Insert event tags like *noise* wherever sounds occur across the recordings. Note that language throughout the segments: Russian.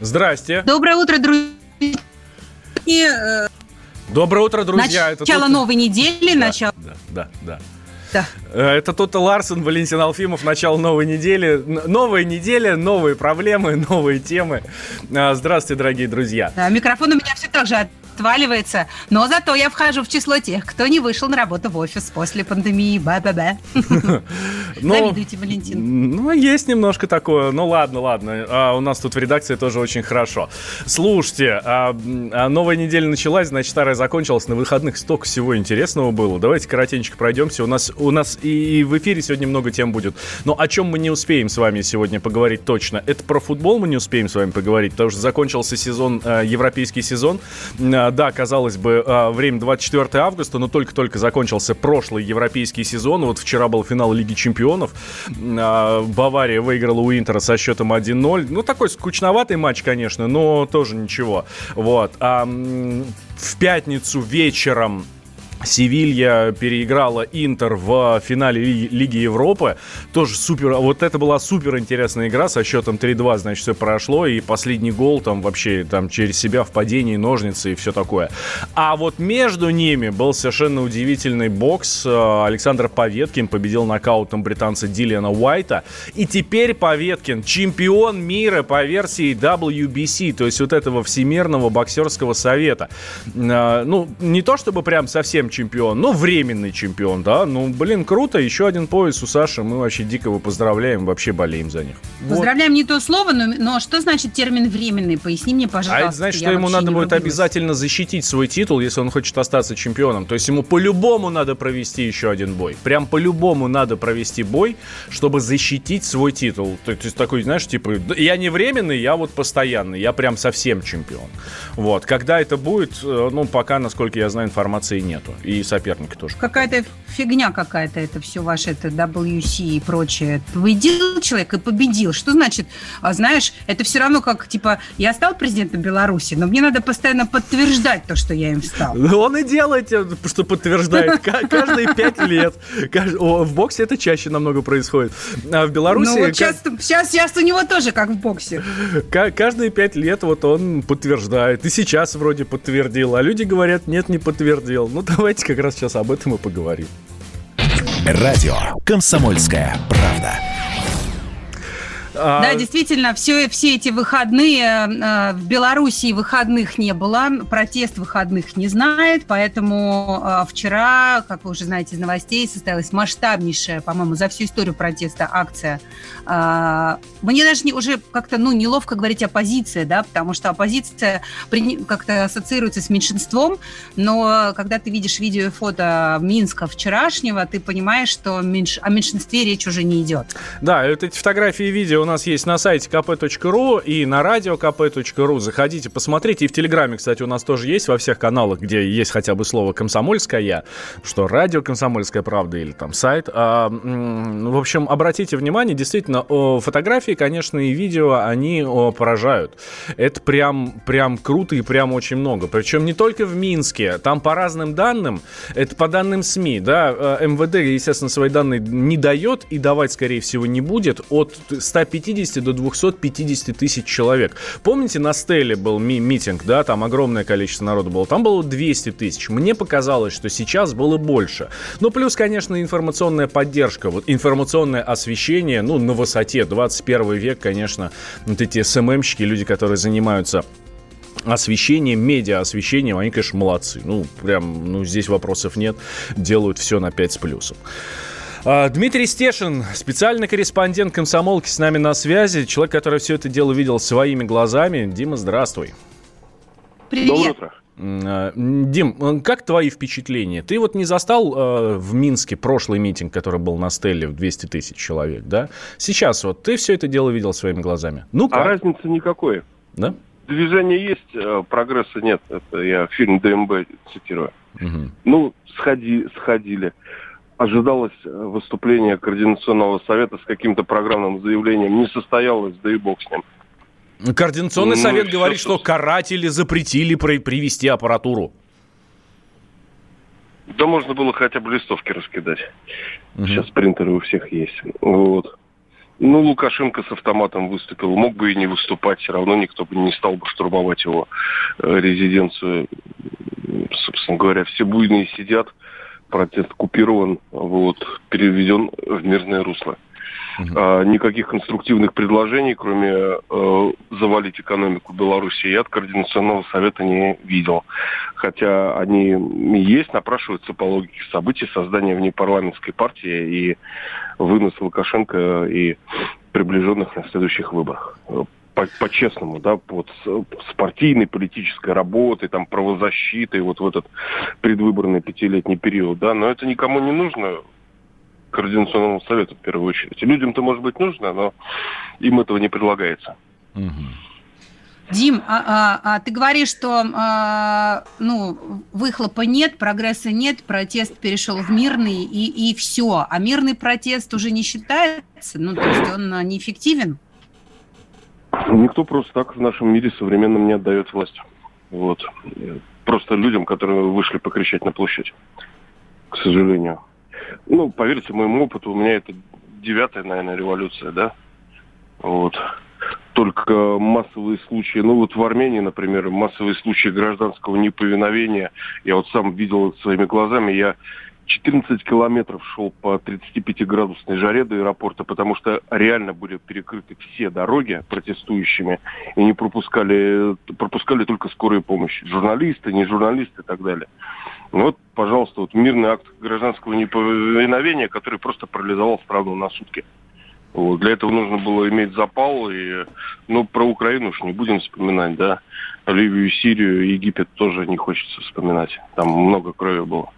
Здрасте. Доброе утро, друзья. Доброе утро, друзья. Начало тут- новой недели, Да, начало... Да, да, да. Да. Э, Это тут Ларсон, Валентин Алфимов, начало новой недели. Новая неделя, новые проблемы, *laughs* новые темы. А, Здравствуйте, дорогие друзья. Да, Микрофон у меня все так же отваливается, но зато я вхожу в число тех, кто не вышел на работу в офис после пандемии. Ба-ба-ба. *laughs* Ну, Завидуете, Валентин. Ну, есть немножко такое. Ну, ладно, ладно. А, у нас тут в редакции тоже очень хорошо. Слушайте, а, а новая неделя началась, значит, старая закончилась. На выходных столько всего интересного было. Давайте коротенько пройдемся. У нас, у нас и в эфире сегодня много тем будет. Но о чем мы не успеем с вами сегодня поговорить точно? Это про футбол мы не успеем с вами поговорить, потому что закончился сезон, э, европейский сезон. Э, Да, казалось бы, э, время 24 августа, но только-только закончился прошлый европейский сезон. Вот вчера был финал Лиги Чемпионов. Э, Бавария выиграла у Интера со счетом 1-0. Ну, такой скучноватый матч, конечно, но тоже ничего. Вот. А в пятницу вечером Севилья переиграла Интер в финале Ли- Лиги Европы. Тоже супер. Вот это была супер интересная игра со счетом 3-2, значит, все прошло. И последний гол там вообще там через себя в падении, ножницы и все такое. А вот между ними был совершенно удивительный бокс. Э, Александр Поветкин победил нокаутом британца Дилиана Уайта. И теперь Поветкин чемпион мира по версии WBC, то есть вот этого Всемирного боксерского совета. Э, Ну, не то чтобы прям совсем чемпион, но временный чемпион, да. Ну, блин, круто. Еще один пояс у Саши. Мы вообще дико его поздравляем, вообще болеем за них. Вот. Поздравляем не то слово, но, но что значит термин временный? Поясни мне, А пожалуйста. это значит, что ему надо будет обязательно защитить свой титул, если он хочет остаться чемпионом. То есть ему по-любому надо провести еще один бой. Прям по-любому надо провести бой, чтобы защитить свой титул. То есть такой, знаешь, типа, «Да я не временный, я вот постоянный, я прям совсем чемпион. Вот. Когда это будет, э, ну, пока, насколько я знаю, информации нету. И соперника тоже. Какая-то фигня какая-то это все ваше, это WC и прочее. Победил человек и победил. Что значит, а, знаешь, это все равно как, типа, я стал президентом Беларуси, но мне надо постоянно подтверждать то, что я им стал. Ну, Он и делает, что подтверждает. Ка- *laughs* Каждые пять лет. В боксе это чаще намного происходит. А в Беларуси... ну вот сейчас, сейчас, сейчас у него тоже как в боксе. Ка- Каждые пять лет вот он подтверждает. И сейчас вроде подтвердил. А люди говорят, нет, не подтвердил. Ну, давайте как раз сейчас об этом и поговорим. Радио «Комсомольская правда». А, Да, действительно, все, все эти выходные э, в Белоруссии выходных не было, протест выходных не знает, поэтому э, вчера, как вы уже знаете из новостей, состоялась масштабнейшая, по-моему, за всю историю протеста акция. Э, Мне даже не, уже как-то ну, неловко говорить оппозиция, да, потому что оппозиция как-то ассоциируется с меньшинством, но когда ты видишь видео и фото Минска вчерашнего, ты понимаешь, что меньш- о меньшинстве речь уже не идет. Да, вот эти фотографии и видео нас есть на сайте kp.ru и на радио kp.ru. Заходите, посмотрите. И в Телеграме, кстати, у нас тоже есть во всех каналах, где есть хотя бы слово «комсомольская», что радио «Комсомольская правда» или там сайт. А, ну, в общем, обратите внимание, действительно, фотографии, конечно, и видео, они поражают. Это прям, прям круто и прям очень много. Причем не только в Минске. Там по разным данным, это по данным СМИ, да, э, МВД, естественно, свои данные не дает и давать, скорее всего, не будет от 150 до 250 тысяч человек. Помните, на Стеле был ми- митинг, да, там огромное количество народу было, там было 200 тысяч. Мне показалось, что сейчас было больше. Ну, плюс, конечно, информационная поддержка, вот информационное освещение, ну, на высоте, 21 век, конечно, вот эти СММщики, люди, которые занимаются освещением, медиа освещением, они, конечно, молодцы. Ну, прям, ну, здесь вопросов нет. Делают все на 5 с плюсом. А, Дмитрий Стешин, специальный корреспондент комсомолки с нами на связи. Человек, который все это дело видел своими глазами. Дима, здравствуй. Привет. Доброе утро. А, Дим, как твои впечатления? Ты вот не застал э, в Минске прошлый митинг, который был на Стелле в 200 тысяч человек, да? Сейчас вот ты все это дело видел своими глазами. Ну А как? разницы никакой. Да? движение есть, а прогресса нет. Это я фильм ДМБ цитирую. Угу. Ну, сходи, сходили. Ожидалось э, выступление Координационного совета с каким-то программным заявлением. Не состоялось, да и бог с ним. Координационный ну, совет говорит, что каратели запретили привести аппаратуру. Да можно было хотя бы листовки раскидать. Угу. Сейчас принтеры у всех есть. Вот. Ну, Лукашенко с автоматом выступил. Мог бы и не выступать, все равно никто бы не стал бы штурмовать его э, резиденцию. Собственно говоря, все буйные сидят, протест купирован, вот, переведен в мирное русло. Угу. А, никаких конструктивных предложений, кроме э, завалить экономику Беларуси, я от Координационного совета не видел. Хотя они есть, напрашиваются по логике событий создания внепарламентской партии и вынос Лукашенко и приближенных на следующих выборах по-честному, да, вот с, с партийной политической работой, там, правозащитой, вот в этот предвыборный пятилетний период, да, но это никому не нужно, Координационному совету в первую очередь. людям-то, может быть, нужно, но им этого не предлагается. Дим, а, а, а ты говоришь, что а, ну, выхлопа нет, прогресса нет, протест перешел в мирный и, и все. А мирный протест уже не считается? Ну, то есть он а, неэффективен? Никто просто так в нашем мире современном не отдает власть. Вот. Просто людям, которые вышли покричать на площадь. К сожалению. Ну, поверьте моему опыту, у меня это девятая, наверное, революция, да? Вот. Только массовые случаи, ну вот в Армении, например, массовые случаи гражданского неповиновения, я вот сам видел своими глазами, я 14 километров шел по 35-градусной жаре до аэропорта, потому что реально были перекрыты все дороги протестующими, и не пропускали, пропускали только скорую помощь. Журналисты, не журналисты и так далее. Вот, пожалуйста, вот мирный акт гражданского неповиновения, который просто парализовал страну на сутки. Вот. Для этого нужно было иметь запал. И, ну, про Украину уж не будем вспоминать, да. Ливию, Сирию, Египет тоже не хочется вспоминать. Там много крови было.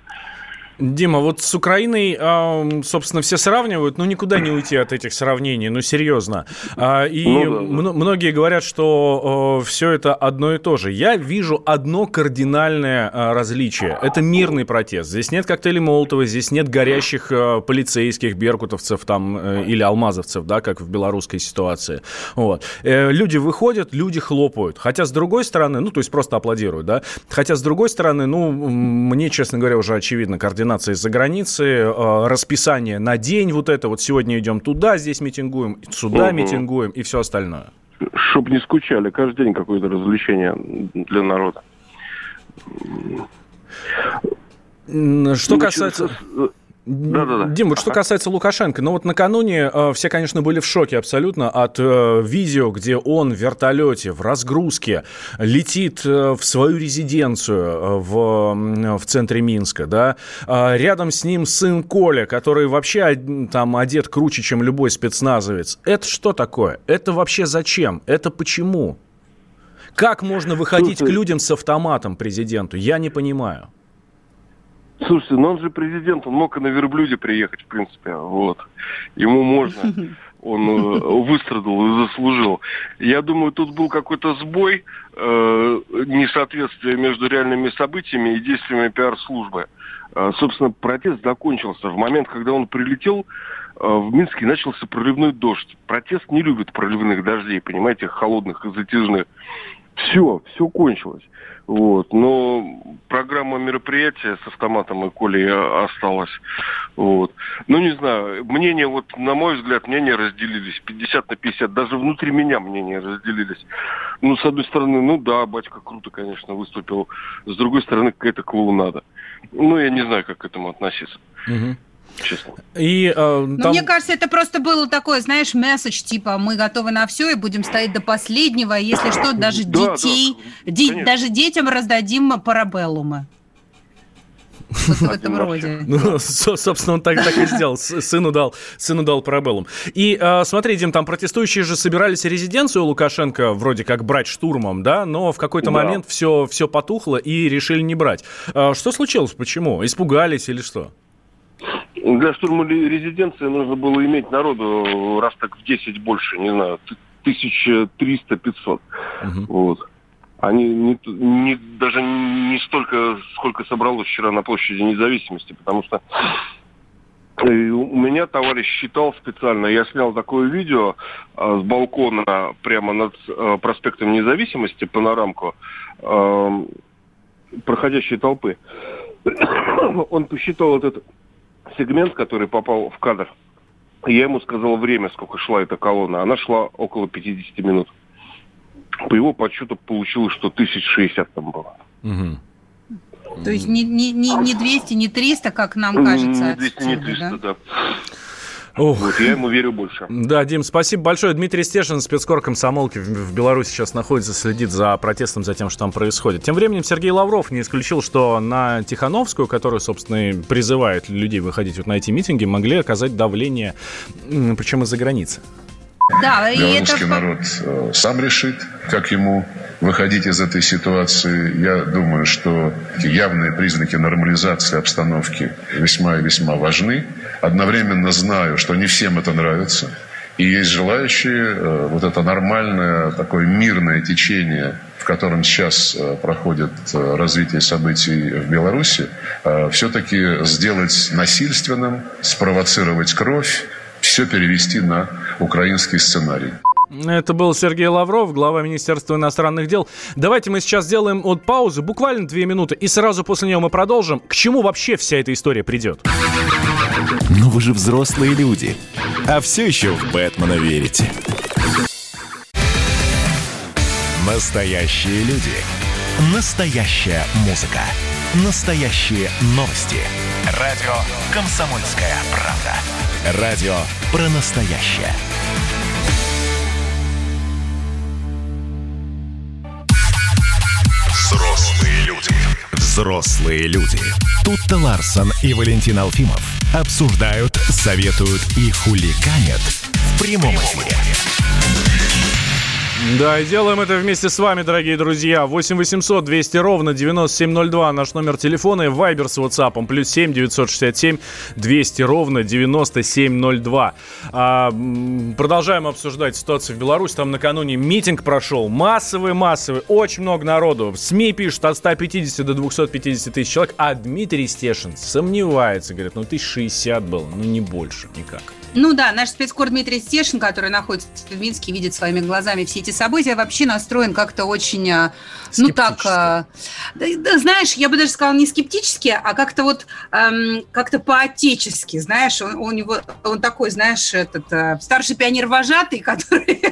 Дима, вот с Украиной, собственно, все сравнивают, ну никуда не уйти от этих сравнений, ну серьезно. А, и ну, да, да. многие говорят, что все это одно и то же. Я вижу одно кардинальное а, различие. Это мирный протест. Здесь нет коктейлей Молотова, здесь нет горящих а, полицейских, беркутовцев там э, или алмазовцев, да, как в белорусской ситуации. Вот. Э, люди выходят, люди хлопают. Хотя с другой стороны, ну то есть просто аплодируют, да. Хотя с другой стороны, ну мне, честно говоря, уже очевидно кардинально вакцинации из-за границы, э, расписание на день вот это, вот сегодня идем туда, здесь митингуем, сюда угу. митингуем и все остальное. Чтоб не скучали, каждый день какое-то развлечение для народа. Что касается... Да, да, да. Дим, вот что касается Лукашенко, ну вот накануне э, все, конечно, были в шоке абсолютно от э, видео, где он в вертолете, в разгрузке летит э, в свою резиденцию э, в, в центре Минска, да. Э, рядом с ним сын Коля, который вообще там одет круче, чем любой спецназовец. Это что такое? Это вообще зачем? Это почему? Как можно выходить Слушай, к людям с автоматом президенту? Я не понимаю. Слушайте, ну он же президент, он мог и на верблюде приехать, в принципе, вот. Ему можно. *laughs* Он э, выстрадал и заслужил. Я думаю, тут был какой-то сбой, э, несоответствие между реальными событиями и действиями пиар-службы. Э, собственно, протест закончился. В момент, когда он прилетел, э, в Минске начался проливной дождь. Протест не любит проливных дождей, понимаете, холодных и затяжных. Все, все кончилось. Вот. Но программа мероприятия с автоматом и Колей осталась. Вот. Ну, не знаю, мнения, вот, на мой взгляд, мнения разделились 50 на 50. Даже внутри меня мнения разделились. Ну, с одной стороны, ну да, батька круто, конечно, выступил. С другой стороны, какая-то клоунада. Ну, я не знаю, как к этому относиться. Угу И, э, там... Мне кажется, это просто было такое, знаешь, месседж, типа, мы готовы на все и будем стоять до последнего, если что, даже да, детей, да, де, даже детям раздадим парабеллумы. Вот в этом роде. Ну, собственно, он так, так и сделал. Сыну дал, сыну дал парабеллум. И э, смотри, Дим, там протестующие же собирались резиденцию Лукашенко вроде как брать штурмом, да, но в какой-то да. момент все, все потухло и решили не брать. А, что случилось? Почему? Испугались или что? Для штурма резиденции нужно было иметь народу раз так в 10 больше, не знаю, 1300-500. Угу. Вот. Они не, не, даже не столько, сколько собралось вчера на площади независимости, потому что э, у меня товарищ считал специально, я снял такое видео э, с балкона прямо над э, проспектом независимости, панорамку, э, проходящей толпы. *coughs* Он посчитал этот сегмент, который попал в кадр. Я ему сказал время, сколько шла эта колонна. Она шла около 50 минут. По его подсчету получилось, что 1060 там было. Угу. То есть не, не, не, не 200, не 300, как нам кажется. Не 200, не 300, да. да. Ох. Вот, я ему верю больше. Да, Дим, спасибо большое. Дмитрий Стешин, спецкор комсомолки в, в Беларуси сейчас находится, следит за протестом, за тем, что там происходит. Тем временем Сергей Лавров не исключил, что на Тихановскую, которая, собственно, и призывает людей выходить вот на эти митинги, могли оказать давление, причем из-за границы. Да, Белорусский это... народ э, сам решит, как ему выходить из этой ситуации. Я думаю, что явные признаки нормализации обстановки весьма и весьма важны. Одновременно знаю, что не всем это нравится. И есть желающие э, вот это нормальное, такое мирное течение, в котором сейчас э, проходит развитие событий в Беларуси, все-таки сделать насильственным, спровоцировать кровь, все перевести на украинский сценарий. Это был Сергей Лавров, глава Министерства иностранных дел. Давайте мы сейчас сделаем вот паузу, буквально две минуты, и сразу после нее мы продолжим. К чему вообще вся эта история придет? Вы же взрослые люди, а все еще в Бэтмена верите. Настоящие люди. Настоящая музыка. Настоящие новости. Радио «Комсомольская правда». Радио про настоящее. Взрослые люди. Взрослые люди. Тут-то Ларсон и Валентин Алфимов обсуждают, советуют и хуликанят в прямом эфире. Да, и делаем это вместе с вами, дорогие друзья. 8 800 200 ровно 9702 наш номер телефона и вайбер с WhatsApp. Плюс 7 967 200 ровно 9702. А, продолжаем обсуждать ситуацию в Беларуси. Там накануне митинг прошел. Массовый-массовый. Очень много народу. В СМИ пишут от 150 до 250 тысяч человек. А Дмитрий Стешин сомневается. Говорит, ну 1060 было, ну не больше никак. Ну да, наш спецкор Дмитрий Стешин, который находится в Минске, видит своими глазами все эти события, вообще настроен как-то очень, а, ну так, а, да, да, знаешь, я бы даже сказала не скептически, а как-то вот, эм, как-то по-отечески, знаешь, он, у него, он такой, знаешь, этот э, старший пионер-вожатый, *laughs* который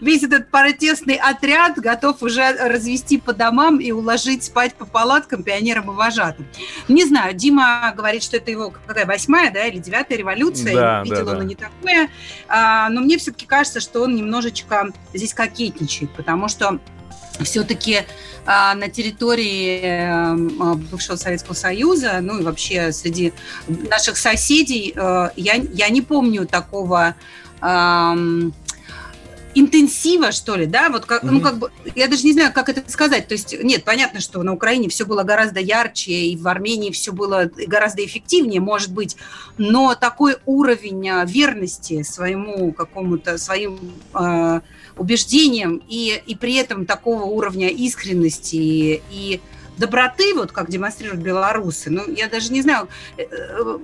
весь этот протестный отряд готов уже развести по домам и уложить спать по палаткам пионерам и вожатым. Не знаю, Дима говорит, что это его какая восьмая, да, или девятая революция, да, видела да, да. не такое. А, но мне все-таки кажется, что он немножечко здесь кокетничает, потому что все-таки а, на территории а, бывшего Советского Союза, ну и вообще среди наших соседей, а, я, я не помню такого а, интенсива, что ли, да, вот как, mm-hmm. ну как бы, я даже не знаю, как это сказать, то есть, нет, понятно, что на Украине все было гораздо ярче, и в Армении все было гораздо эффективнее, может быть, но такой уровень а, верности своему какому-то, своим э, убеждениям и, и при этом такого уровня искренности и доброты, вот как демонстрируют белорусы, ну, я даже не знаю, э, э,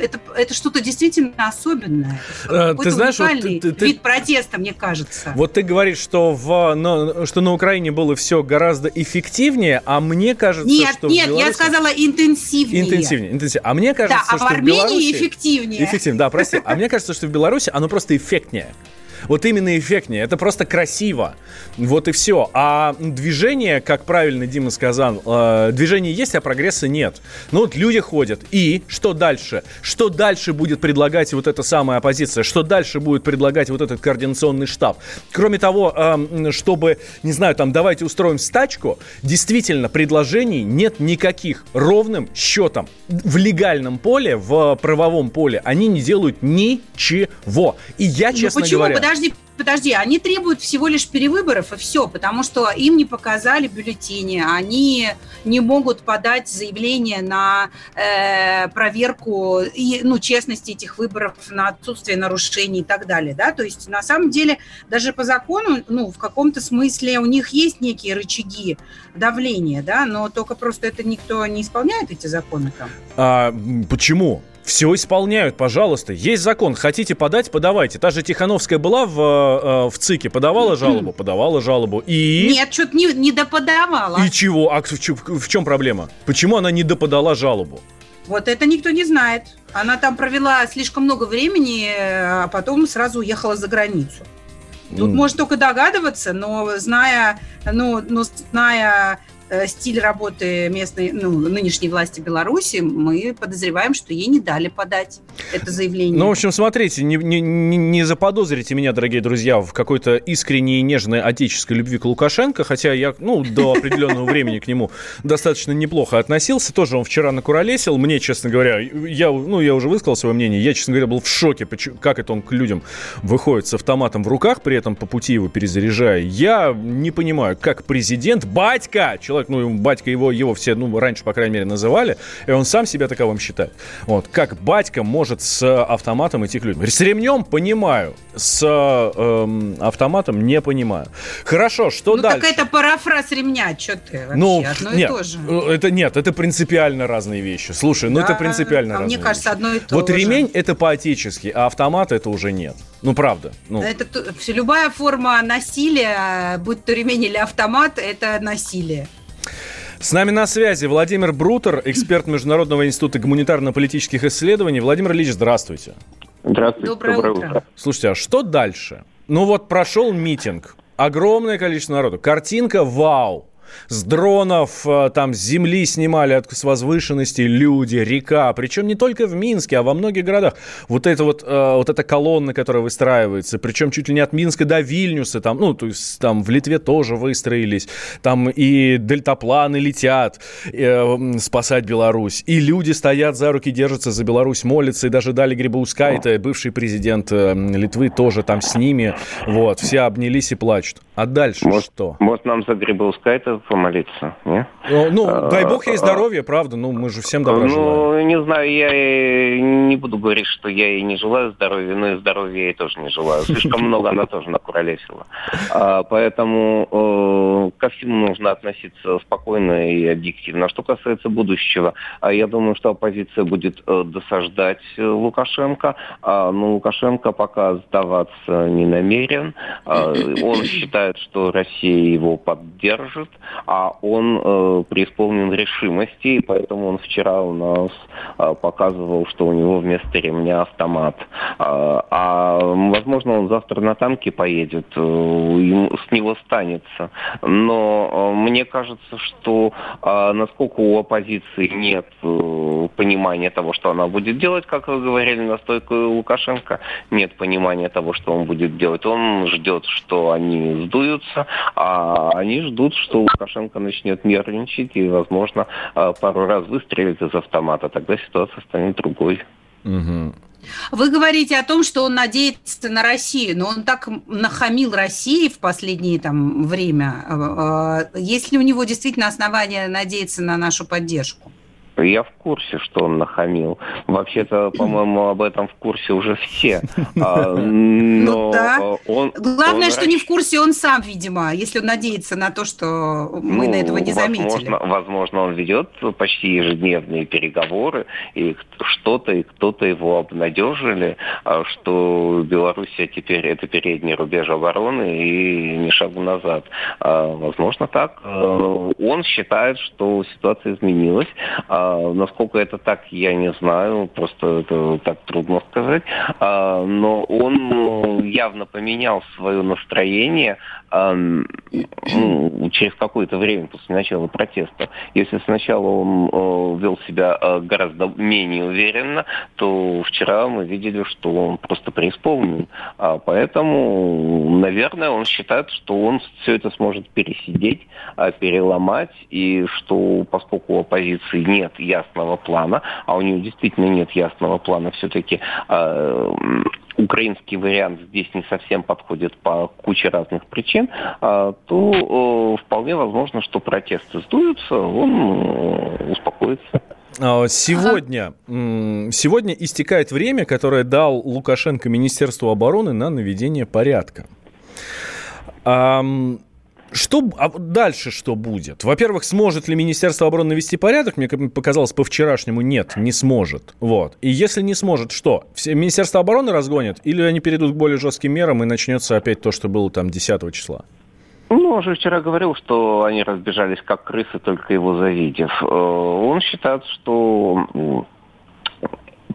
это, это что-то действительно особенное. А, ты знаешь, вот ты, ты, вид протеста, мне кажется. Вот ты говоришь, что, в, на, что на Украине было все гораздо эффективнее, а мне кажется, нет, что Нет, Беларуси... я сказала интенсивнее. Интенсивнее, интенсивнее. А мне кажется, да, а что в Армении в Беларуси... эффективнее. Эффективнее, да, прости. А мне кажется, что в Беларуси оно просто эффектнее. Вот именно эффектнее. Это просто красиво. Вот и все. А движение, как правильно Дима сказал, э, движение есть, а прогресса нет. Ну вот люди ходят. И что дальше? Что дальше будет предлагать вот эта самая оппозиция? Что дальше будет предлагать вот этот координационный штаб? Кроме того, э, чтобы, не знаю, там давайте устроим стачку, действительно предложений нет никаких. Ровным счетом в легальном поле, в правовом поле они не делают ничего. И я, честно ну, почему? говоря подожди, подожди, они требуют всего лишь перевыборов и все, потому что им не показали бюллетени, они не могут подать заявление на э, проверку и, ну, честности этих выборов, на отсутствие нарушений и так далее, да, то есть на самом деле даже по закону, ну, в каком-то смысле у них есть некие рычаги давления, да, но только просто это никто не исполняет эти законы там. А, почему? Все исполняют, пожалуйста. Есть закон. Хотите подать, подавайте. Та же Тихановская была в, э, в ЦИКе, подавала жалобу, подавала жалобу. И... Нет, что-то не, не доподавала. И чего? А в, в, в чем проблема? Почему она не доподала жалобу? Вот это никто не знает. Она там провела слишком много времени, а потом сразу уехала за границу. Тут mm. можно только догадываться, но зная, ну, но зная Э, стиль работы местной, ну, нынешней власти Беларуси, мы подозреваем, что ей не дали подать это заявление. Ну, в общем, смотрите, не, не, не заподозрите меня, дорогие друзья, в какой-то искренней и нежной отеческой любви к Лукашенко, хотя я, ну, до определенного времени к нему достаточно неплохо относился. Тоже он вчера накуролесил. Мне, честно говоря, я, ну, я уже высказал свое мнение, я, честно говоря, был в шоке, как это он к людям выходит с автоматом в руках, при этом по пути его перезаряжая. Я не понимаю, как президент, батька, человек человек, ну, батька его, его все, ну, раньше, по крайней мере, называли, и он сам себя таковым считает. Вот, как батька может с автоматом идти к людям? С ремнем понимаю, с э, автоматом не понимаю. Хорошо, что ну, дальше? так это парафраз ремня, что ты вообще, ну, одно нет, и то же. Э, это нет, это принципиально разные вещи. Слушай, ну да, это принципиально а разные мне кажется, вещи. одно и то Вот же. ремень это по-отечески, а автомат это уже нет. Ну, правда. Ну. Это любая форма насилия, будь то ремень или автомат, это насилие. С нами на связи Владимир Брутер, эксперт Международного института гуманитарно-политических исследований. Владимир Ильич, здравствуйте. Здравствуйте. Доброе, Доброе утро. утро. Слушайте, а что дальше? Ну вот прошел митинг, огромное количество народу, картинка вау с дронов, э, там с земли снимали с возвышенности люди, река, причем не только в Минске, а во многих городах. Вот эта вот, э, вот эта колонна, которая выстраивается, причем чуть ли не от Минска до Вильнюса, там, ну, то есть там в Литве тоже выстроились, там и дельтапланы летят э, спасать Беларусь, и люди стоят за руки, держатся за Беларусь, молятся, и даже Дали Грибаускайте, бывший президент э, Литвы, тоже там с ними, вот, все обнялись и плачут. А дальше может, что? Может, нам за Грибаускайте помолиться, не? Ну, ну а, дай бог ей здоровья, правда, ну, мы же всем добра ну, не знаю, я не буду говорить, что я ей не желаю здоровья, но и здоровья ей тоже не желаю. Слишком много она тоже накуролесила. А, поэтому э, ко всему нужно относиться спокойно и объективно. А что касается будущего, а я думаю, что оппозиция будет э, досаждать э, Лукашенко, а, но Лукашенко пока сдаваться не намерен. Он считает, что Россия его поддержит, а он э, преисполнен решимости, и поэтому он вчера у нас э, показывал, что у него вместо ремня автомат. А, а возможно, он завтра на танке поедет, э, с него станется. Но э, мне кажется, что э, насколько у оппозиции нет э, понимания того, что она будет делать, как вы говорили на стойку Лукашенко, нет понимания того, что он будет делать. Он ждет, что они сдуются, а они ждут, что Лукашенко начнет нервничать и, возможно, а, пару раз выстрелит из автомата. Тогда ситуация станет другой. Угу. Вы говорите о том, что он надеется на Россию, но он так нахамил России в последнее там, время. А, есть ли у него действительно основания надеяться на нашу поддержку? Я в курсе, что он нахамил. Вообще-то, *laughs* по-моему, об этом в курсе уже все. *laughs* А, но ну, да. он, Главное, он... что не в курсе он сам, видимо, если он надеется на то, что мы ну, на этого не заметили. Возможно, возможно, он ведет почти ежедневные переговоры, и что-то и кто-то его обнадежили, а, что Белоруссия теперь это передний рубеж обороны и не шагу назад. А, возможно, так. Он считает, что ситуация изменилась. А, насколько это так, я не знаю, просто это так трудно сказать. А, но он ну, явно поменял свое настроение а, ну, через какое-то время после начала протеста. Если сначала он а, вел себя а, гораздо менее уверенно, то вчера мы видели, что он просто преисполнен. А, поэтому, наверное, он считает, что он все это сможет пересидеть, а, переломать, и что поскольку оппозиции нет ясного плана, а у него действительно нет ясного плана все-таки э, украинский вариант здесь не совсем подходит по куче разных причин, а, то вполне возможно, что протесты сдуются, он успокоится. А, сегодня, сегодня истекает время, которое дал Лукашенко Министерству обороны на наведение порядка. Что а дальше что будет? Во-первых, сможет ли Министерство обороны навести порядок? Мне показалось по вчерашнему нет, не сможет. Вот. И если не сможет, что? Все Министерство обороны разгонят или они перейдут к более жестким мерам и начнется опять то, что было там 10 числа? Ну, он же вчера говорил, что они разбежались как крысы, только его завидев. Э, он считает, что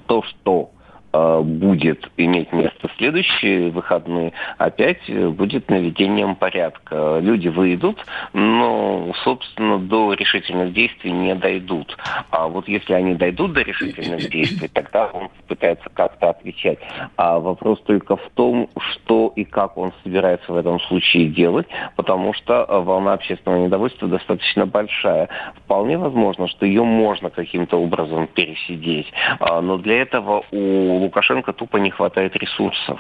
то, что будет иметь место в следующие выходные, опять э, будет наведением порядка. Люди выйдут, но, собственно, до решительных действий не дойдут. А вот если они дойдут до решительных действий, тогда он пытается как-то отвечать. А вопрос только в том, что и как он собирается в этом случае делать, потому что волна общественного недовольства достаточно большая. Вполне возможно, что ее можно каким-то образом пересидеть, а, но для этого у Лукашенко тупо не хватает ресурсов.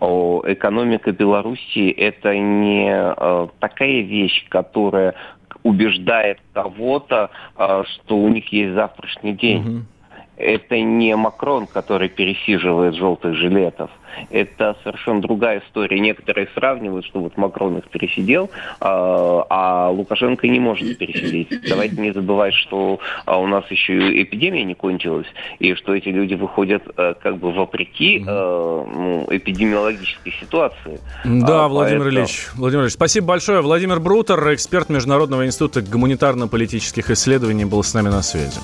Экономика Белоруссии – это не э, такая вещь, которая убеждает кого-то, э, что у них есть завтрашний день. Угу. Это не Макрон, который пересиживает желтых жилетов это совершенно другая история. Некоторые сравнивают, что вот Макрон их пересидел, а, а Лукашенко не может пересидеть. Давайте не забывать, что а, у нас еще и эпидемия не кончилась, и что эти люди выходят э, как бы вопреки э, ну, эпидемиологической ситуации. Да, а, Владимир поэтому... Ильич. Владимир Ильич, спасибо большое. Владимир Брутер, эксперт Международного института гуманитарно-политических исследований, был с нами на связи.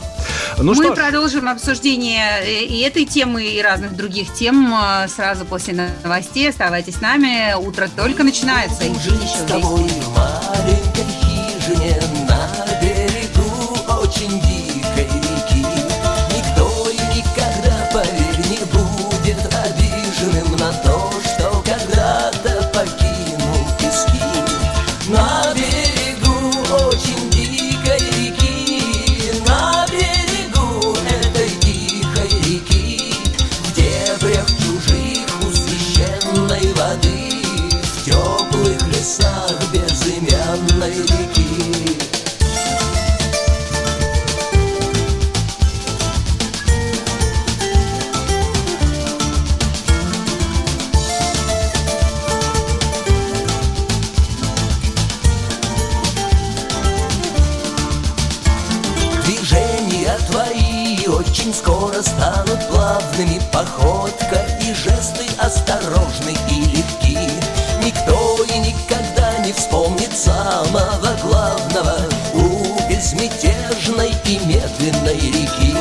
Ну, Мы что продолжим обсуждение и этой темы, и разных других тем сразу сразу после новостей. Оставайтесь с нами. Утро только начинается. И еще вместе. Очень скоро станут плавными. Походка И жесты осторожны и легки. Никто и никогда не вспомнит самого главного. У безмятежной и медленной реки.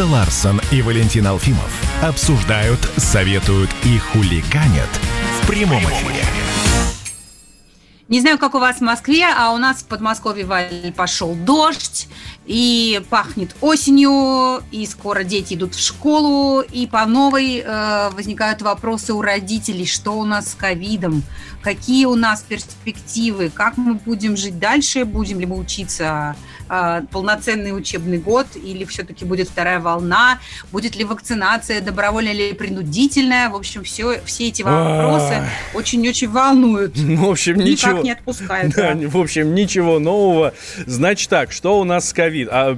Ларсон и Валентин Алфимов обсуждают, советуют и хулиганят в прямом эфире. Не знаю, как у вас в Москве, а у нас в Подмосковье Валь, пошел дождь, и пахнет осенью, и скоро дети идут в школу, и по новой э, возникают вопросы у родителей, что у нас с ковидом, какие у нас перспективы, как мы будем жить дальше, будем ли мы учиться э, полноценный учебный год, или все-таки будет вторая волна, будет ли вакцинация добровольная или принудительная. В общем, все, все эти вопросы очень-очень волнуют. Ну, *laughs* в общем, ничего никак не отпускают. Да, в общем, ничего нового. Значит так, что у нас с ковид? А,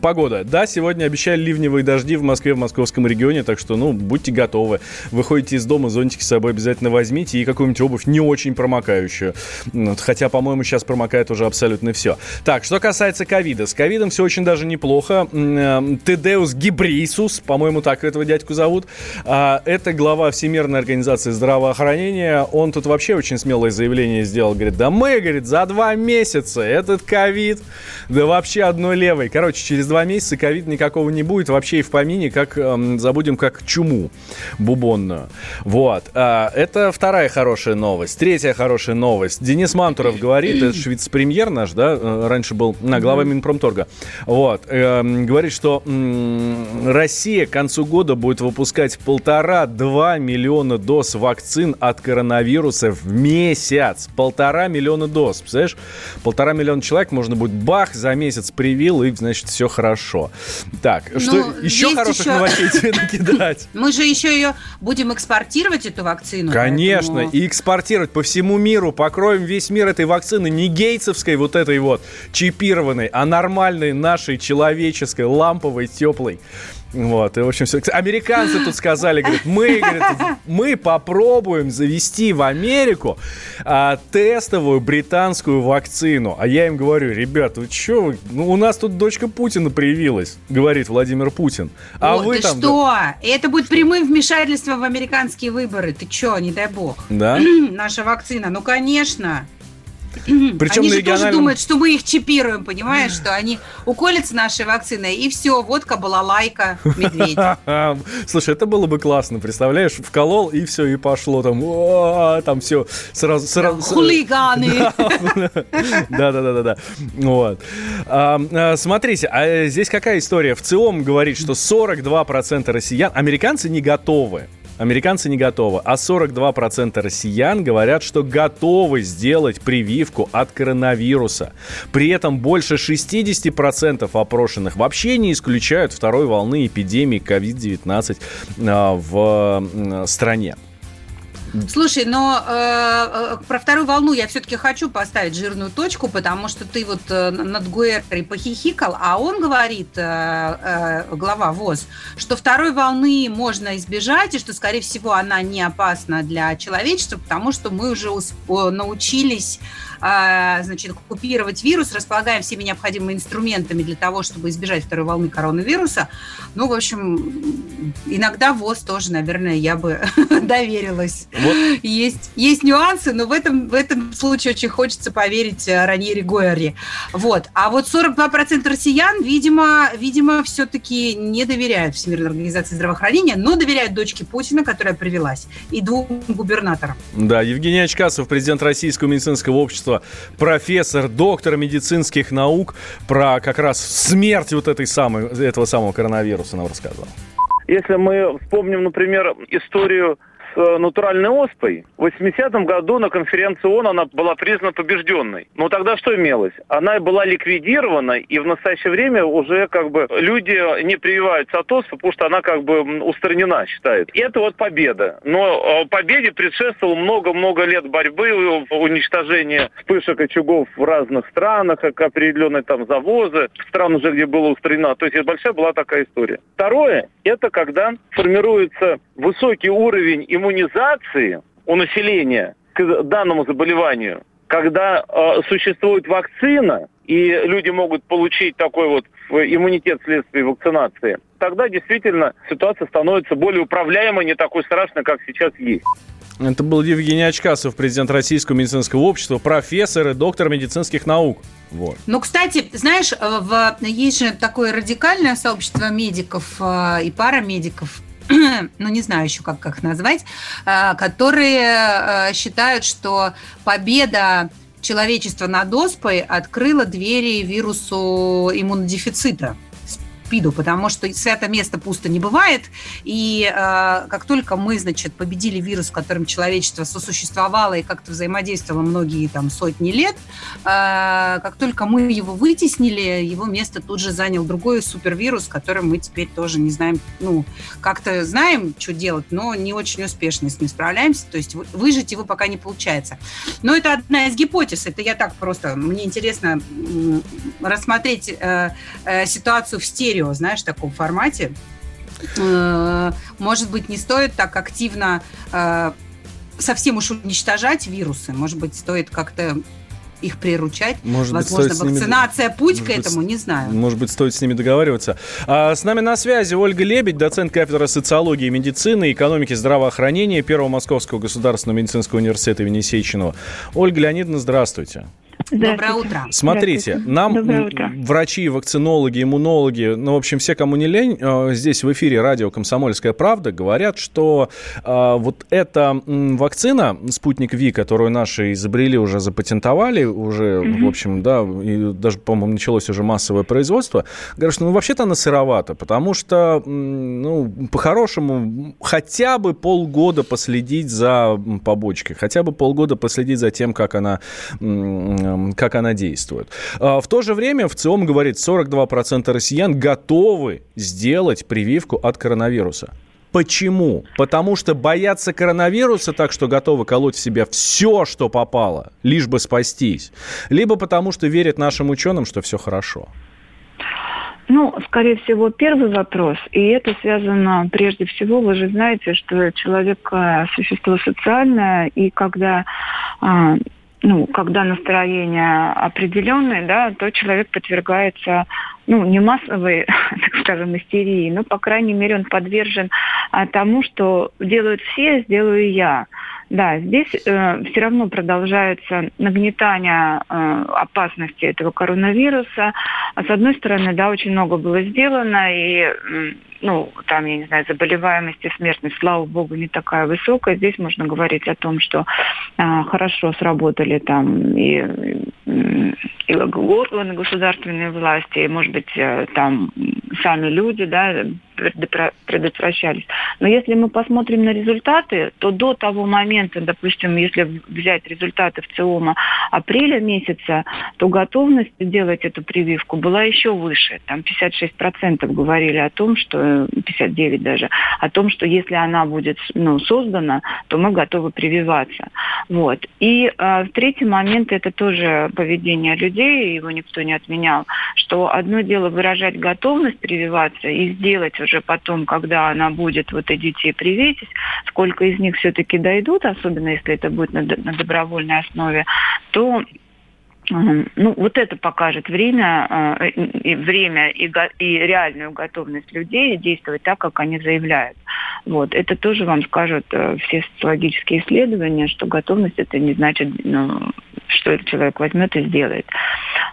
погода. Да, сегодня обещали ливневые дожди в Москве, в московском регионе, так что, ну, будьте готовы. Выходите из дома, зонтики с собой обязательно возьмите и какую-нибудь обувь не очень промокающую. Хотя, по-моему, сейчас промокает уже абсолютно все. Так, что касается ковида. С ковидом все очень даже неплохо. Э, Тедеус Гибрисус, по-моему, так этого дядьку зовут. А, это глава Всемирной организации здравоохранения. Он тут вообще очень смелое заявление сделал. Говорит, да мы, говорит, за два месяца этот ковид, да вообще одной левой. Короче, через два месяца ковид никакого не будет. Вообще и в помине, как эм, забудем, как чуму бубонную. Вот. А, это вторая хорошая новость. Третья хорошая новость. Денис Мантуров говорит, это вице-премьер наш, да, э, раньше был, на, глава Минпромторга. Вот. Э, говорит, что Россия к концу года будет выпускать полтора-два миллиона доз вакцин от коронавируса в месяц. Полтора миллиона доз. Представляешь? Полтора миллиона человек можно будет бах, за месяц привил, и, значит, все хорошо. Так, ну, что еще хороших еще... новостей тебе накидать? *laughs* Мы же еще ее будем экспортировать, эту вакцину. Конечно, поэтому... и экспортировать по всему миру. Покроем весь мир этой вакцины. Не гейтсовской вот этой вот чипированной, а нормальной нашей человеческой, ламповой, теплой. Вот, и, в общем, все. Американцы тут сказали, говорят, мы, говорят, мы попробуем завести в Америку а, тестовую британскую вакцину. А я им говорю, ребят, вы что, ну, у нас тут дочка Путина привилась, говорит Владимир Путин. А О, вы ты там... что? Это будет прямым вмешательством в американские выборы. Ты что, не дай бог. Да? *clears throat* Наша вакцина, ну, конечно. Причем они же региональном... тоже думают, что мы их чипируем, понимаешь, что они уколятся нашей вакциной, и все, водка была лайка, медведь. *laughs* Слушай, это было бы классно, представляешь, вколол, и все, и пошло там, там все сразу... сразу Хулиганы! *laughs* Да-да-да-да. Вот. А, смотрите, а здесь какая история? В ЦИОМ говорит, что 42% россиян, американцы не готовы Американцы не готовы, а 42% россиян говорят, что готовы сделать прививку от коронавируса. При этом больше 60% опрошенных вообще не исключают второй волны эпидемии COVID-19 а, в стране. Слушай, но э, э, про вторую волну я все-таки хочу поставить жирную точку, потому что ты вот э, над Гуэрой похихикал, а он говорит, э, э, глава ВОЗ, что второй волны можно избежать, и что, скорее всего, она не опасна для человечества, потому что мы уже научились а, значит, купировать вирус, располагаем всеми необходимыми инструментами для того, чтобы избежать второй волны коронавируса. Ну, в общем, иногда ВОЗ тоже, наверное, я бы *laughs* доверилась. Вот. Есть, есть нюансы, но в этом, в этом случае очень хочется поверить э, Раньери Гуэри. Вот. А вот 42% россиян, видимо, видимо все-таки не доверяют Всемирной организации здравоохранения, но доверяют дочке Путина, которая привелась, и двум губернаторам. Да, Евгений Очкасов, президент Российского медицинского общества общества, профессор, доктор медицинских наук, про как раз смерть вот этой самой, этого самого коронавируса нам рассказал. Если мы вспомним, например, историю э, натуральной оспой. В 80-м году на конференции ООН она была признана побежденной. Но тогда что имелось? Она была ликвидирована, и в настоящее время уже как бы люди не прививаются от оспы, потому что она как бы устранена, считает. И это вот победа. Но э, победе предшествовало много-много лет борьбы, уничтожения вспышек очагов в разных странах, как определенные там завозы, стран уже, где было устранено. То есть это большая была такая история. Второе, это когда формируется высокий уровень иммунизации у населения к данному заболеванию, когда э, существует вакцина, и люди могут получить такой вот иммунитет вследствие вакцинации, тогда действительно ситуация становится более управляемой, не такой страшной, как сейчас есть. Это был Евгений Очкасов, президент Российского медицинского общества, профессор и доктор медицинских наук. Вот. Ну, кстати, знаешь, в, есть же такое радикальное сообщество медиков э, и парамедиков, *clears throat* ну не знаю еще как, как назвать, э, которые э, считают, что победа человечества над оспой открыла двери вирусу иммунодефицита СПИДу, потому что свято место пусто не бывает, и э, как только мы, значит, победили вирус, с которым человечество сосуществовало и как-то взаимодействовало многие там сотни лет, э, как только мы его вытеснили, его место тут же занял другой супервирус, которым мы теперь тоже не знаем, ну, как-то знаем, что делать, но не очень успешно с ним справляемся, то есть выжить его пока не получается. Но это одна из гипотез, это я так просто, мне интересно рассмотреть э, э, ситуацию в стерео, знаешь, в таком формате. Э, может быть, не стоит так активно э, совсем уж уничтожать вирусы, может быть, стоит как-то их приручать. Может Возможно, быть, вакцинация ними... путь может к этому, не знаю. Может быть, стоит с ними договариваться. А, с нами на связи Ольга Лебедь, доцент кафедры социологии и медицины, экономики здравоохранения Первого Московского государственного медицинского университета имени Сеченова. Ольга Леонидовна, здравствуйте. Доброе утро. Смотрите, нам врачи, вакцинологи, иммунологи, ну, в общем, все, кому не лень, э, здесь в эфире радио «Комсомольская правда» говорят, что э, вот эта вакцина, спутник Ви, которую наши изобрели, уже запатентовали, уже, mm-hmm. в общем, да, и даже, по-моему, началось уже массовое производство, говорят, что ну, вообще-то она сыровата, потому что, ну, по-хорошему, хотя бы полгода последить за побочкой, хотя бы полгода последить за тем, как она как она действует. А, в то же время в ЦИОМ говорит, 42% россиян готовы сделать прививку от коронавируса. Почему? Потому что боятся коронавируса так, что готовы колоть в себя все, что попало, лишь бы спастись. Либо потому что верят нашим ученым, что все хорошо. Ну, скорее всего, первый вопрос, и это связано прежде всего, вы же знаете, что человек э, существо социальное, и когда а, ну, когда настроение определенное, да, то человек подвергается, ну, не массовой, *laughs* так скажем, истерии, но, по крайней мере, он подвержен а, тому, что делают все, сделаю я. Да, здесь э, все равно продолжается нагнетание э, опасности этого коронавируса. А с одной стороны, да, очень много было сделано, и ну, там, я не знаю, заболеваемость и смертность, слава богу, не такая высокая. Здесь можно говорить о том, что э, хорошо сработали там и, и органы государственной власти, и, может быть, э, там сами люди, да, предотвращались. Но если мы посмотрим на результаты, то до того момента, допустим, если взять результаты в ЦИОМа апреля месяца, то готовность делать эту прививку была еще выше. Там 56% говорили о том, что 59 даже, о том, что если она будет ну, создана, то мы готовы прививаться. Вот. И э, третий момент это тоже поведение людей, его никто не отменял, что одно дело выражать готовность прививаться и сделать уже потом, когда она будет, вот и привейтесь, сколько из них все-таки дойдут, особенно если это будет на, на добровольной основе, то ну, вот это покажет время, э, и время и, и реальную готовность людей действовать так, как они заявляют. Вот. Это тоже вам скажут э, все социологические исследования, что готовность это не значит, ну, что этот человек возьмет и сделает.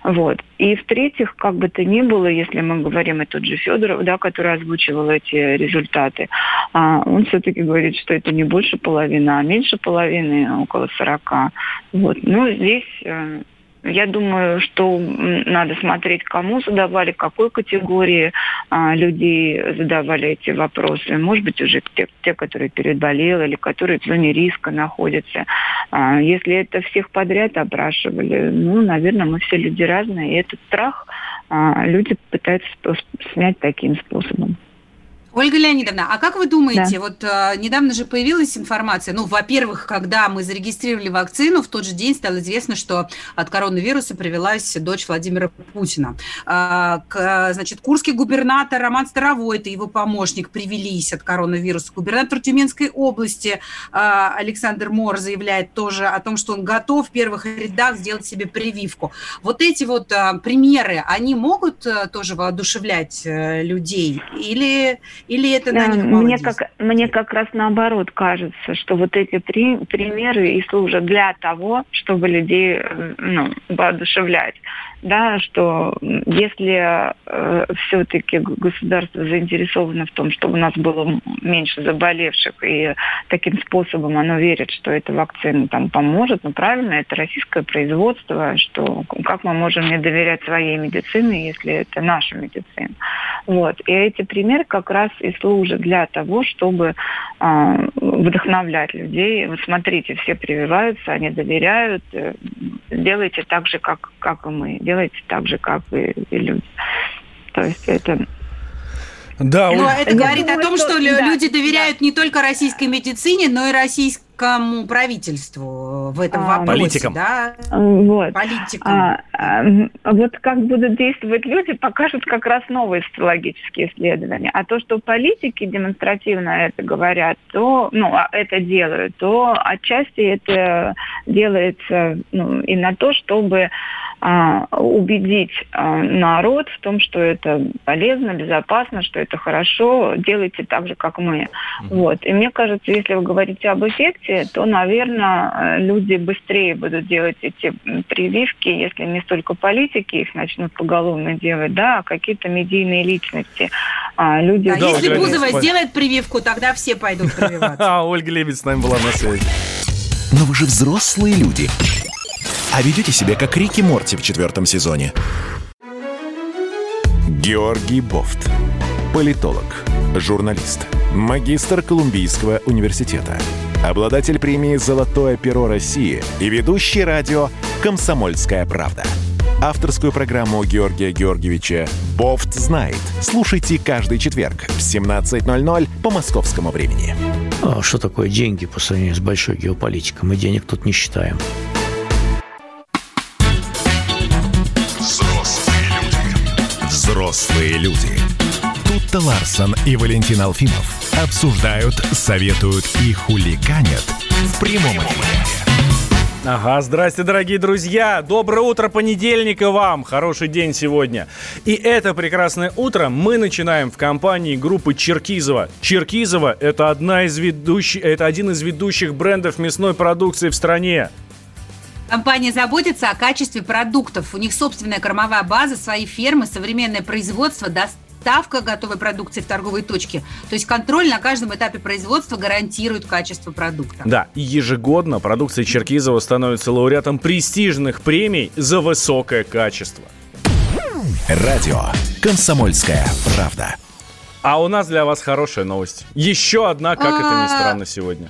Вот. И в-третьих, как бы то ни было, если мы говорим и тот же Федоров, да, который озвучивал эти результаты, а, он все-таки говорит, что это не больше половины, а меньше половины, около 40. Вот. Но здесь э, я думаю, что надо смотреть, кому задавали, какой категории а, людей задавали эти вопросы. Может быть, уже те, те которые переболели или которые в зоне риска находятся. А, если это всех подряд опрашивали, ну, наверное, мы все люди разные. И этот страх а, люди пытаются снять таким способом. Ольга Леонидовна, а как вы думаете, да. вот э, недавно же появилась информация, ну, во-первых, когда мы зарегистрировали вакцину, в тот же день стало известно, что от коронавируса привелась дочь Владимира Путина. Э, к, значит, курский губернатор Роман Старовой, это его помощник, привелись от коронавируса. Губернатор Тюменской области э, Александр Мор заявляет тоже о том, что он готов в первых рядах сделать себе прививку. Вот эти вот э, примеры, они могут э, тоже воодушевлять э, людей? Или или это на них мне как, мне как раз наоборот кажется, что вот эти три примеры и служат для того, чтобы людей ну, воодушевлять. Да, что если э, все-таки государство заинтересовано в том, чтобы у нас было меньше заболевших, и таким способом оно верит, что эта вакцина там поможет, ну правильно, это российское производство, что как мы можем не доверять своей медицине, если это наша медицина. Вот. И эти примеры как раз и служат для того, чтобы э, вдохновлять людей. Вот смотрите, все прививаются, они доверяют, э, делайте так же, как, как и мы, делайте так же, как и, и люди. То есть это да, но это Я говорит думаю, о том, что, что люди да, доверяют да. не только российской медицине, но и российскому правительству в этом а, вопросе. Политикам. Да? Вот. Политикам. А, а, вот как будут действовать люди, покажут как раз новые социологические исследования. А то, что политики демонстративно это говорят, то, ну, а это делают, то отчасти это делается ну, и на то, чтобы убедить а, народ в том, что это полезно, безопасно, что это хорошо, делайте так же, как мы. Вот. И мне кажется, если вы говорите об эффекте, то, наверное, люди быстрее будут делать эти прививки, если не столько политики их начнут поголовно делать, да, а какие-то медийные личности. А, люди... Да, если Бузова сделает прививку, тогда все пойдут *laughs* прививаться. А, Ольга Лебедь с нами была на связи. Но вы же взрослые люди а ведете себя как Рики Морти в четвертом сезоне. Георгий Бофт. Политолог, журналист, магистр Колумбийского университета, обладатель премии «Золотое перо России» и ведущий радио «Комсомольская правда». Авторскую программу Георгия Георгиевича «Бофт знает». Слушайте каждый четверг в 17.00 по московскому времени. А что такое деньги по сравнению с большой геополитикой? Мы денег тут не считаем. Взрослые люди. Тут-то Ларсон и Валентин Алфимов обсуждают, советуют и хуликанят в прямом эфире. Ага, здрасте, дорогие друзья! Доброе утро понедельника вам! Хороший день сегодня. И это прекрасное утро мы начинаем в компании группы Черкизова. Черкизова – это, одна из ведущих, это один из ведущих брендов мясной продукции в стране. Компания заботится о качестве продуктов. У них собственная кормовая база, свои фермы, современное производство, доставка готовой продукции в торговые точки. То есть контроль на каждом этапе производства гарантирует качество продукта. Да, и ежегодно продукция Черкизова становится лауреатом престижных премий за высокое качество. Радио «Комсомольская правда». А у нас для вас хорошая новость. Еще одна, как это ни а, странно, сегодня.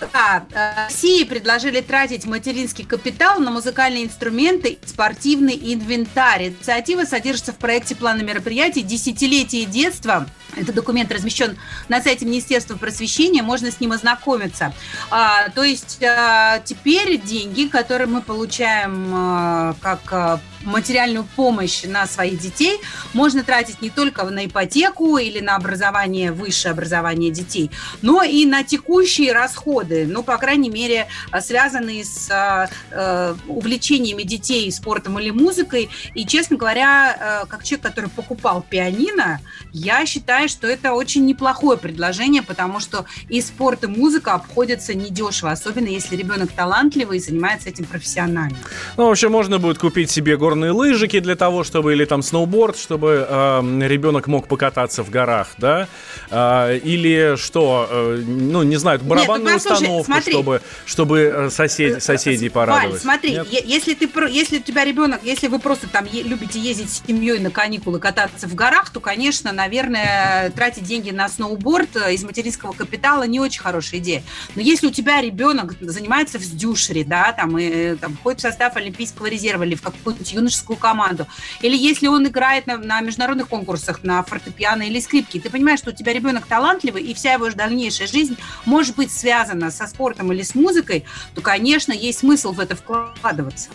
Да, э, России предложили тратить материнский капитал на музыкальные инструменты, спортивный инвентарь. Инициатива содержится в проекте плана мероприятий «Десятилетие детства». Этот документ размещен на сайте Министерства просвещения, можно с ним ознакомиться. А, то есть а, теперь деньги, которые мы получаем а, как материальную помощь на своих детей можно тратить не только на ипотеку или на образование, высшее образование детей, но и на текущие расходы, ну, по крайней мере, связанные с э, увлечениями детей спортом или музыкой. И, честно говоря, э, как человек, который покупал пианино, я считаю, что это очень неплохое предложение, потому что и спорт, и музыка обходятся недешево, особенно если ребенок талантливый и занимается этим профессионально. Ну, вообще, можно будет купить себе город горные лыжики для того, чтобы, или там сноуборд, чтобы э, ребенок мог покататься в горах, да? Э, или что, э, ну, не знаю, барабанную Нет, установку, смотри. чтобы, чтобы э, сосед, э, соседей порадовать. Валь, смотри, Нет? если, ты, если у тебя ребенок, если вы просто там любите ездить с семьей на каникулы, кататься в горах, то, конечно, наверное, тратить деньги на сноуборд э, из материнского капитала не очень хорошая идея. Но если у тебя ребенок занимается в сдюшере, да, там, и, там, входит в состав Олимпийского резерва или в какую-нибудь юношескую команду. Или если он играет на, на международных конкурсах на фортепиано или скрипке, ты понимаешь, что у тебя ребенок талантливый, и вся его дальнейшая жизнь может быть связана со спортом или с музыкой, то, конечно, есть смысл в это вкладываться.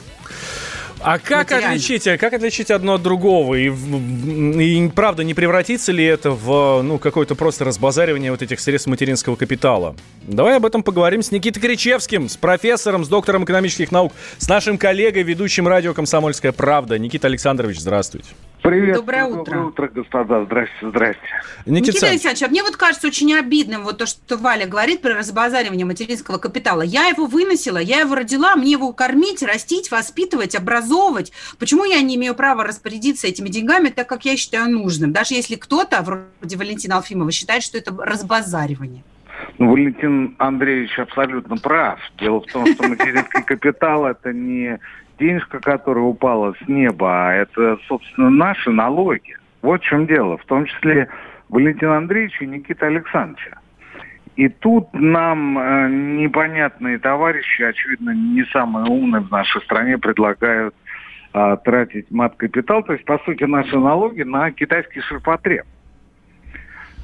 А как отличить, как отличить одно от другого? И, и правда, не превратится ли это в ну, какое-то просто разбазаривание вот этих средств материнского капитала? Давай об этом поговорим с Никитой Кричевским, с профессором, с доктором экономических наук, с нашим коллегой, ведущим радио «Комсомольская правда». Никита Александрович, здравствуйте. Привет. Доброе утро. Доброе утро, господа. Здрасте, здрасте. Никита, Никита Александрович, а мне вот кажется очень обидным вот то, что Валя говорит про разбазаривание материнского капитала. Я его выносила, я его родила, мне его кормить, растить, воспитывать, образовывать. Почему я не имею права распорядиться этими деньгами так, как я считаю нужным? Даже если кто-то, вроде Валентина Алфимова, считает, что это разбазаривание. Ну, Валентин Андреевич абсолютно прав. Дело в том, что материнский капитал – это не денежка, которая упала с неба, а это, собственно, наши налоги. Вот в чем дело. В том числе Валентина Андреевича и Никита Александровича. И тут нам э, непонятные товарищи, очевидно, не самые умные в нашей стране, предлагают э, тратить мат-капитал, то есть, по сути, наши налоги на китайский ширпотреб.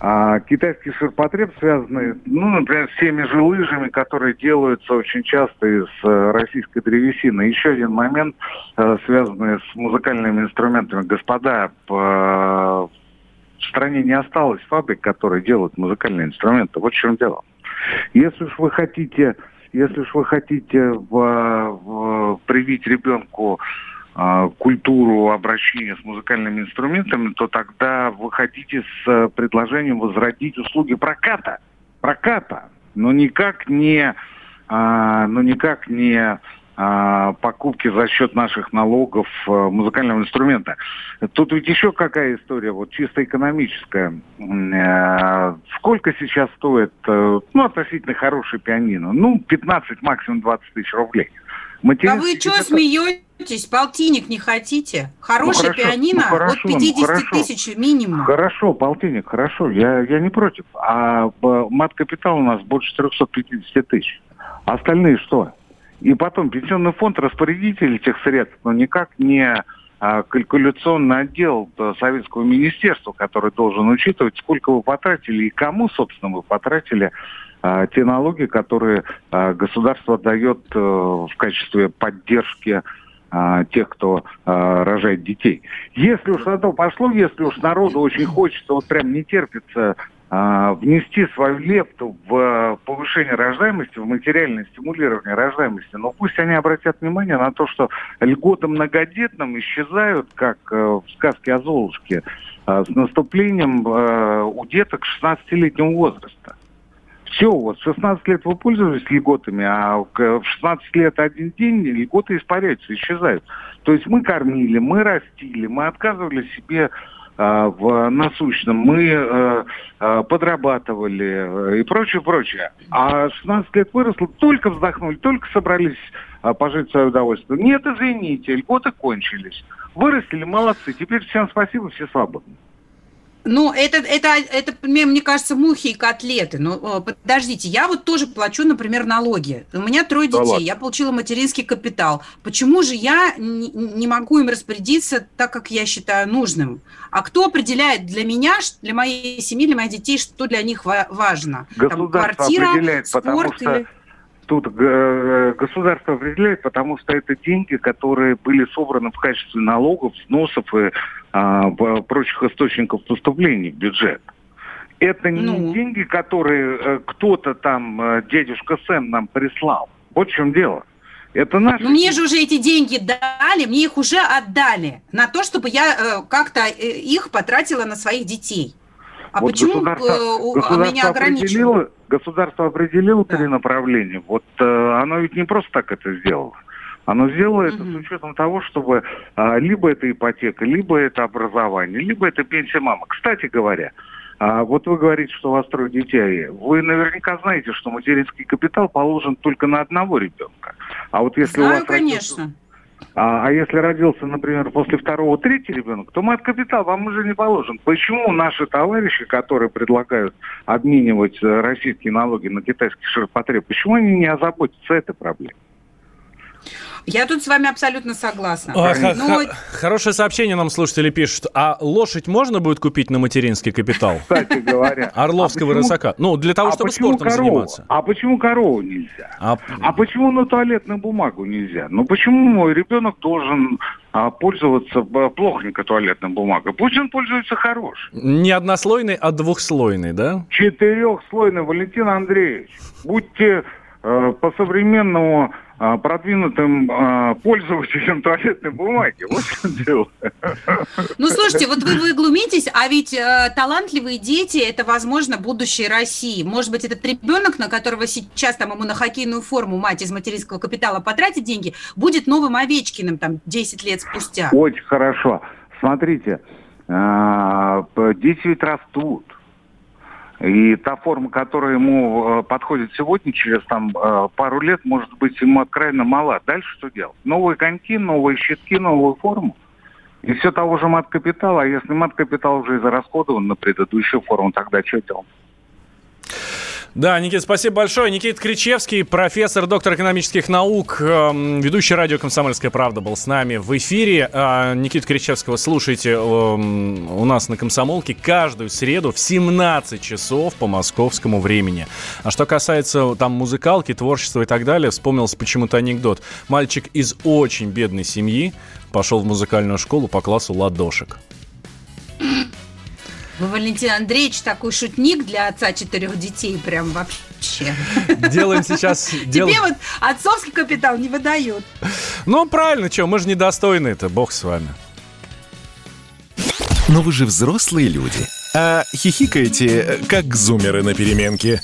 А китайский ширпотреб связанный, ну, например, с теми же лыжами, которые делаются очень часто из э, российской древесины. Еще один момент, э, связанный с музыкальными инструментами. Господа, в стране не осталось фабрик, которые делают музыкальные инструменты. Вот в чем дело. Если уж вы хотите, если уж вы хотите в, в, привить ребенку а, культуру обращения с музыкальными инструментами, то тогда выходите с э, предложением возродить услуги проката. Проката. Но никак не, а, но никак не а, покупки за счет наших налогов э, музыкального инструмента. Тут ведь еще какая история, вот чисто экономическая. Э, сколько сейчас стоит, ну, относительно хороший пианино? Ну, 15, максимум 20 тысяч рублей. Материнский а вы что смеетесь? Полтинник не хотите? Хороший ну, пианино ну, хорошо, от 50 ну, тысяч минимум. Хорошо, полтинник, хорошо, я, я не против. А мат-капитал у нас больше 350 тысяч. Остальные что? И потом пенсионный фонд распорядитель этих средств, но никак не калькуляционный отдел Советского министерства, который должен учитывать, сколько вы потратили и кому, собственно, вы потратили а, те налоги, которые а, государство дает а, в качестве поддержки а, тех, кто а, рожает детей. Если уж на то пошло, если уж народу очень хочется, вот прям не терпится а, внести свою лепту в повышение рождаемости, в материальное стимулирование рождаемости, но пусть они обратят внимание на то, что льготы многодетным исчезают, как э, в сказке о Золушке, с наступлением э, у деток 16-летнего возраста. Все, вот 16 лет вы пользовались льготами, а в 16 лет один день льготы испаряются, исчезают. То есть мы кормили, мы растили, мы отказывали себе а, в насущном, мы э, э, подрабатывали э, и прочее, прочее. А 16 лет выросло, только вздохнули, только собрались пожить свое удовольствие. Нет, извините, льготы кончились. Вырастили, молодцы, теперь всем спасибо, все свободны. Ну, это, это, это, мне кажется, мухи и котлеты. Но подождите, я вот тоже плачу, например, налоги. У меня трое детей, ладно. я получила материнский капитал. Почему же я не могу им распорядиться так, как я считаю нужным? А кто определяет для меня, для моей семьи, для моих детей, что для них важно? Государство Там, квартира, определяет, спорт потому что... или тут э, государство определяет, потому что это деньги, которые были собраны в качестве налогов, взносов и а, прочих источников поступлений в бюджет. Это не ну. деньги, которые э, кто-то там, э, дядюшка Сэм нам прислал. Вот в чем дело. Это наши... Мне же уже эти деньги дали, мне их уже отдали на то, чтобы я э, как-то их потратила на своих детей. А вот почему государство, э, государство меня ограничило? Государство определило да. три направления. Вот э, оно ведь не просто так это сделало. Оно сделало это с учетом того, чтобы а, либо это ипотека, либо это образование, либо это пенсия мамы. Кстати говоря, а, вот вы говорите, что у вас трое детей. Вы наверняка знаете, что материнский капитал положен только на одного ребенка. А вот если Знаю, у вас конечно. Родился, а, а если родился, например, после второго, третьего ребенка, то мат-капитал вам уже не положен. Почему наши товарищи, которые предлагают обменивать э, российские налоги на китайский ширпотреб, почему они не озаботятся этой проблемой? Я тут с вами абсолютно согласна. А, Но... Хорошее сообщение нам слушатели пишут. А лошадь можно будет купить на материнский капитал? Кстати говоря. Орловского а рысака. Ну, для того, а чтобы спортом корову? заниматься. А почему корову нельзя? А... а почему на туалетную бумагу нельзя? Ну, почему мой ребенок должен а, пользоваться плохонько туалетной бумагой. Пусть он пользуется хорош. Не однослойный, а двухслойный, да? Четырехслойный, Валентин Андреевич. Будьте э, по-современному а, продвинутым а, пользователем *laughs* туалетной бумаги. Вот в чем дело. Ну, слушайте, вот вы, вы глумитесь, а ведь э, талантливые дети – это, возможно, будущее России. Может быть, этот ребенок, на которого сейчас там ему на хоккейную форму мать из материнского капитала потратит деньги, будет новым Овечкиным там 10 лет спустя. Очень хорошо. Смотрите, э, дети ведь растут. И та форма, которая ему э, подходит сегодня, через там э, пару лет, может быть, ему откровенно мала. Дальше что делать? Новые коньки, новые щитки, новую форму. И все того же мат-капитала. А если мат-капитал уже израсходован на предыдущую форму, тогда что делать? Да, Никит, спасибо большое. Никит Кричевский, профессор, доктор экономических наук, эм, ведущий радио «Комсомольская правда» был с нами в эфире. Э, Никит Кричевского слушайте эм, у нас на «Комсомолке» каждую среду в 17 часов по московскому времени. А что касается там музыкалки, творчества и так далее, вспомнился почему-то анекдот. Мальчик из очень бедной семьи пошел в музыкальную школу по классу ладошек. Вы, Валентин Андреевич, такой шутник для отца четырех детей, прям вообще. Делаем сейчас... *laughs* Тебе вот отцовский капитал не выдают. Ну, правильно, что, мы же недостойны это, бог с вами. Но вы же взрослые люди. А хихикаете, как зумеры на переменке.